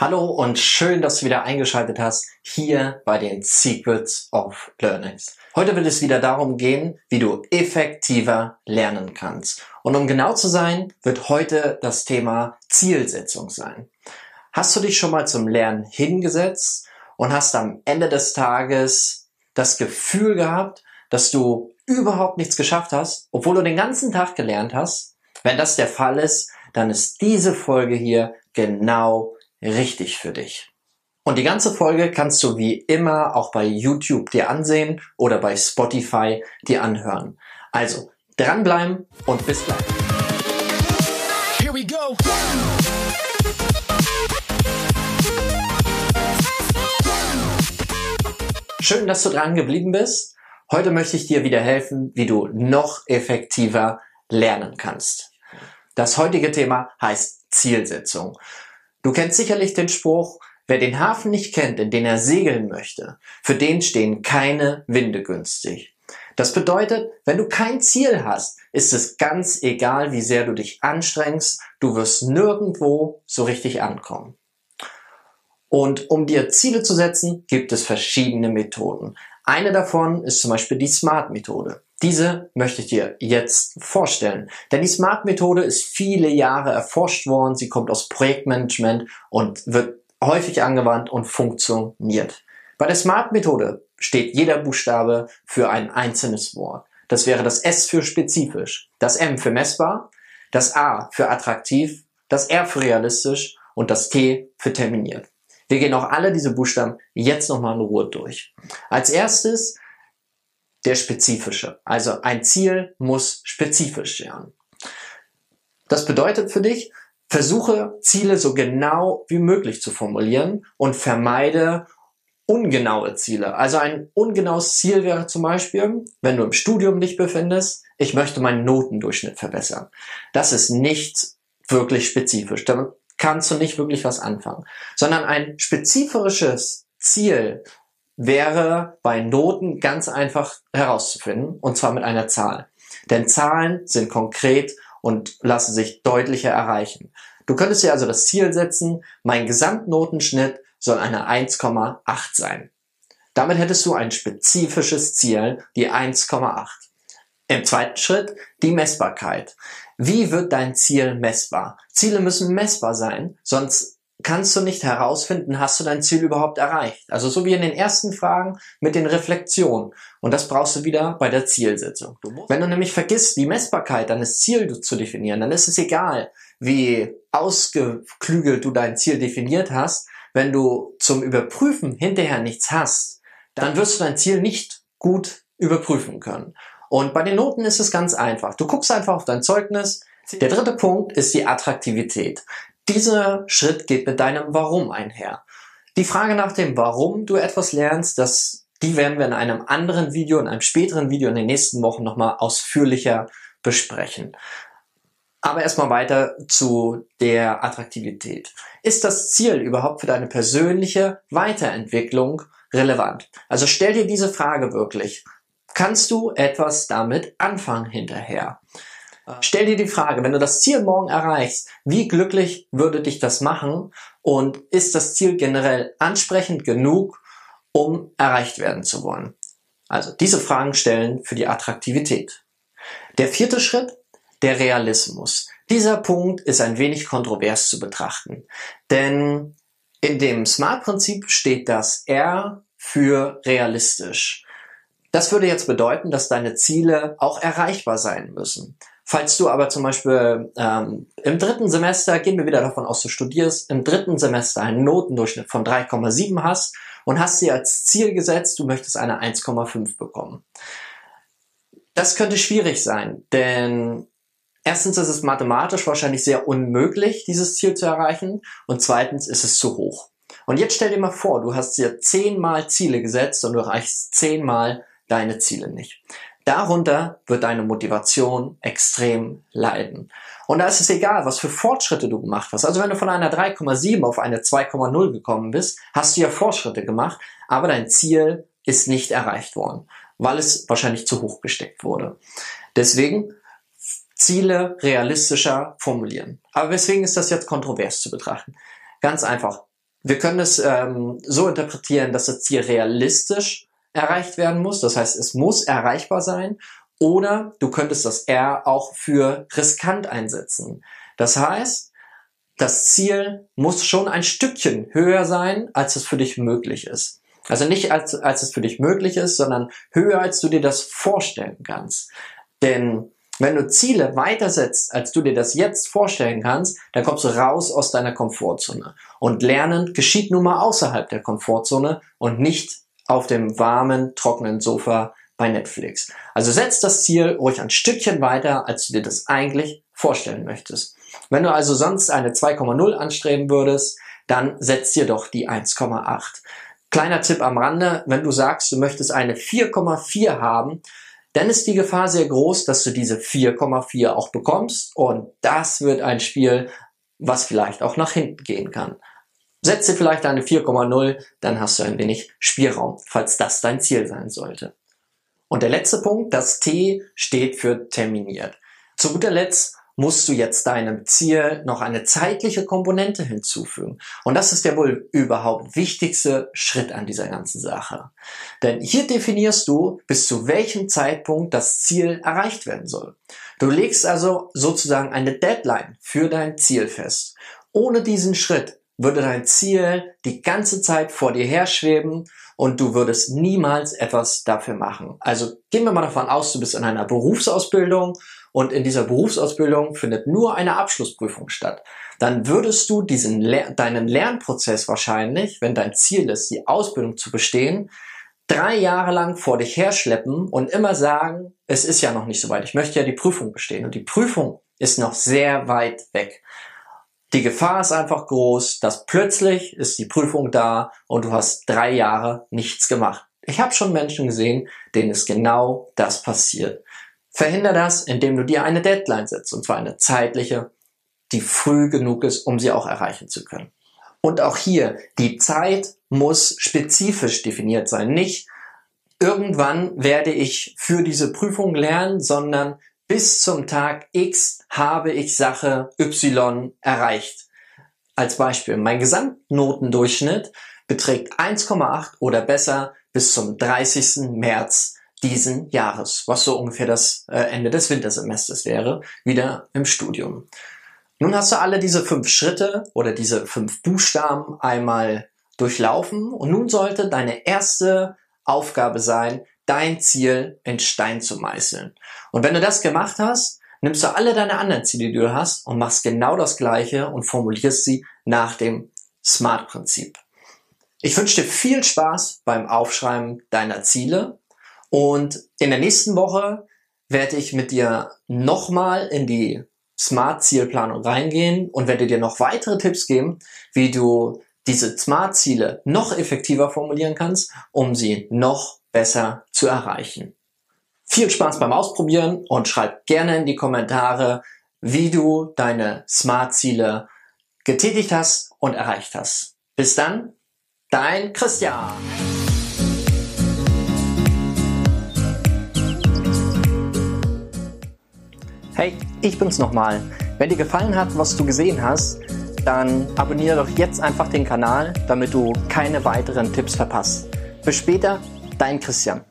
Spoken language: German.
Hallo und schön, dass du wieder eingeschaltet hast hier bei den Secrets of Learnings. Heute wird es wieder darum gehen, wie du effektiver lernen kannst. Und um genau zu sein, wird heute das Thema Zielsetzung sein. Hast du dich schon mal zum Lernen hingesetzt und hast am Ende des Tages das Gefühl gehabt, dass du überhaupt nichts geschafft hast, obwohl du den ganzen Tag gelernt hast? Wenn das der Fall ist, dann ist diese Folge hier genau richtig für dich. Und die ganze Folge kannst du wie immer auch bei YouTube dir ansehen oder bei Spotify dir anhören. Also dranbleiben und bis gleich. Here we go. Schön, dass du dran geblieben bist. Heute möchte ich dir wieder helfen, wie du noch effektiver lernen kannst. Das heutige Thema heißt Zielsetzung. Du kennst sicherlich den Spruch, wer den Hafen nicht kennt, in den er segeln möchte, für den stehen keine Winde günstig. Das bedeutet, wenn du kein Ziel hast, ist es ganz egal, wie sehr du dich anstrengst, du wirst nirgendwo so richtig ankommen. Und um dir Ziele zu setzen, gibt es verschiedene Methoden. Eine davon ist zum Beispiel die SMART-Methode. Diese möchte ich dir jetzt vorstellen. Denn die SMART-Methode ist viele Jahre erforscht worden. Sie kommt aus Projektmanagement und wird häufig angewandt und funktioniert. Bei der SMART-Methode steht jeder Buchstabe für ein einzelnes Wort. Das wäre das S für spezifisch, das M für messbar, das A für attraktiv, das R für realistisch und das T für terminiert. Wir gehen auch alle diese Buchstaben jetzt nochmal in Ruhe durch. Als erstes der spezifische. Also ein Ziel muss spezifisch sein. Das bedeutet für dich, versuche Ziele so genau wie möglich zu formulieren und vermeide ungenaue Ziele. Also ein ungenaues Ziel wäre zum Beispiel, wenn du im Studium dich befindest, ich möchte meinen Notendurchschnitt verbessern. Das ist nicht wirklich spezifisch. Damit kannst du nicht wirklich was anfangen. Sondern ein spezifisches Ziel wäre bei Noten ganz einfach herauszufinden, und zwar mit einer Zahl. Denn Zahlen sind konkret und lassen sich deutlicher erreichen. Du könntest dir also das Ziel setzen, mein Gesamtnotenschnitt soll eine 1,8 sein. Damit hättest du ein spezifisches Ziel, die 1,8. Im zweiten Schritt die Messbarkeit. Wie wird dein Ziel messbar? Ziele müssen messbar sein, sonst kannst du nicht herausfinden, hast du dein Ziel überhaupt erreicht. Also so wie in den ersten Fragen mit den Reflexionen. Und das brauchst du wieder bei der Zielsetzung. Wenn du nämlich vergisst, die Messbarkeit deines Ziels zu definieren, dann ist es egal, wie ausgeklügelt du dein Ziel definiert hast. Wenn du zum Überprüfen hinterher nichts hast, dann wirst du dein Ziel nicht gut überprüfen können. Und bei den Noten ist es ganz einfach. Du guckst einfach auf dein Zeugnis, der dritte Punkt ist die Attraktivität. Dieser Schritt geht mit deinem Warum einher. Die Frage nach dem Warum du etwas lernst, das, die werden wir in einem anderen Video, in einem späteren Video in den nächsten Wochen nochmal ausführlicher besprechen. Aber erstmal weiter zu der Attraktivität. Ist das Ziel überhaupt für deine persönliche Weiterentwicklung relevant? Also stell dir diese Frage wirklich. Kannst du etwas damit anfangen hinterher? Stell dir die Frage, wenn du das Ziel morgen erreichst, wie glücklich würde dich das machen und ist das Ziel generell ansprechend genug, um erreicht werden zu wollen? Also diese Fragen stellen für die Attraktivität. Der vierte Schritt, der Realismus. Dieser Punkt ist ein wenig kontrovers zu betrachten, denn in dem SMART-Prinzip steht das R für realistisch. Das würde jetzt bedeuten, dass deine Ziele auch erreichbar sein müssen. Falls du aber zum Beispiel ähm, im dritten Semester, gehen wir wieder davon aus, du studierst, im dritten Semester einen Notendurchschnitt von 3,7 hast und hast dir als Ziel gesetzt, du möchtest eine 1,5 bekommen. Das könnte schwierig sein, denn erstens ist es mathematisch wahrscheinlich sehr unmöglich, dieses Ziel zu erreichen und zweitens ist es zu hoch. Und jetzt stell dir mal vor, du hast dir zehnmal Ziele gesetzt und du erreichst zehnmal deine Ziele nicht. Darunter wird deine Motivation extrem leiden. Und da ist es egal, was für Fortschritte du gemacht hast. Also wenn du von einer 3,7 auf eine 2,0 gekommen bist, hast du ja Fortschritte gemacht, aber dein Ziel ist nicht erreicht worden, weil es wahrscheinlich zu hoch gesteckt wurde. Deswegen Ziele realistischer formulieren. Aber weswegen ist das jetzt kontrovers zu betrachten? Ganz einfach. Wir können es ähm, so interpretieren, dass das Ziel realistisch erreicht werden muss. Das heißt, es muss erreichbar sein. Oder du könntest das R auch für riskant einsetzen. Das heißt, das Ziel muss schon ein Stückchen höher sein, als es für dich möglich ist. Also nicht als, als es für dich möglich ist, sondern höher, als du dir das vorstellen kannst. Denn wenn du Ziele weiter setzt, als du dir das jetzt vorstellen kannst, dann kommst du raus aus deiner Komfortzone. Und Lernen geschieht nun mal außerhalb der Komfortzone und nicht auf dem warmen, trockenen Sofa bei Netflix. Also setz das Ziel ruhig ein Stückchen weiter, als du dir das eigentlich vorstellen möchtest. Wenn du also sonst eine 2,0 anstreben würdest, dann setz dir doch die 1,8. Kleiner Tipp am Rande, wenn du sagst, du möchtest eine 4,4 haben, dann ist die Gefahr sehr groß, dass du diese 4,4 auch bekommst und das wird ein Spiel, was vielleicht auch nach hinten gehen kann. Setze vielleicht eine 4,0, dann hast du ein wenig Spielraum, falls das dein Ziel sein sollte. Und der letzte Punkt, das T steht für terminiert. Zu guter Letzt musst du jetzt deinem Ziel noch eine zeitliche Komponente hinzufügen. Und das ist der wohl überhaupt wichtigste Schritt an dieser ganzen Sache. Denn hier definierst du, bis zu welchem Zeitpunkt das Ziel erreicht werden soll. Du legst also sozusagen eine Deadline für dein Ziel fest. Ohne diesen Schritt würde dein Ziel die ganze Zeit vor dir herschweben und du würdest niemals etwas dafür machen. Also gehen wir mal davon aus, du bist in einer Berufsausbildung und in dieser Berufsausbildung findet nur eine Abschlussprüfung statt, dann würdest du diesen deinen Lernprozess wahrscheinlich, wenn dein Ziel ist, die Ausbildung zu bestehen, drei Jahre lang vor dich herschleppen und immer sagen, es ist ja noch nicht so weit, ich möchte ja die Prüfung bestehen und die Prüfung ist noch sehr weit weg. Die Gefahr ist einfach groß, dass plötzlich ist die Prüfung da und du hast drei Jahre nichts gemacht. Ich habe schon Menschen gesehen, denen ist genau das passiert. Verhinder das, indem du dir eine Deadline setzt, und zwar eine zeitliche, die früh genug ist, um sie auch erreichen zu können. Und auch hier, die Zeit muss spezifisch definiert sein. Nicht irgendwann werde ich für diese Prüfung lernen, sondern bis zum Tag X habe ich Sache Y erreicht. Als Beispiel, mein Gesamtnotendurchschnitt beträgt 1,8 oder besser bis zum 30. März diesen Jahres, was so ungefähr das äh, Ende des Wintersemesters wäre, wieder im Studium. Nun hast du alle diese fünf Schritte oder diese fünf Buchstaben einmal durchlaufen und nun sollte deine erste Aufgabe sein, dein Ziel in Stein zu meißeln. Und wenn du das gemacht hast, nimmst du alle deine anderen Ziele, die du hast und machst genau das gleiche und formulierst sie nach dem SMART-Prinzip. Ich wünsche dir viel Spaß beim Aufschreiben deiner Ziele und in der nächsten Woche werde ich mit dir nochmal in die Smart-Zielplanung reingehen und werde dir noch weitere Tipps geben, wie du diese Smart-Ziele noch effektiver formulieren kannst, um sie noch besser zu erreichen. Viel Spaß beim Ausprobieren und schreib gerne in die Kommentare, wie du deine Smart-Ziele getätigt hast und erreicht hast. Bis dann, dein Christian. Hey, ich bin's nochmal. Wenn dir gefallen hat, was du gesehen hast, dann abonniere doch jetzt einfach den Kanal, damit du keine weiteren Tipps verpasst. Bis später, dein Christian.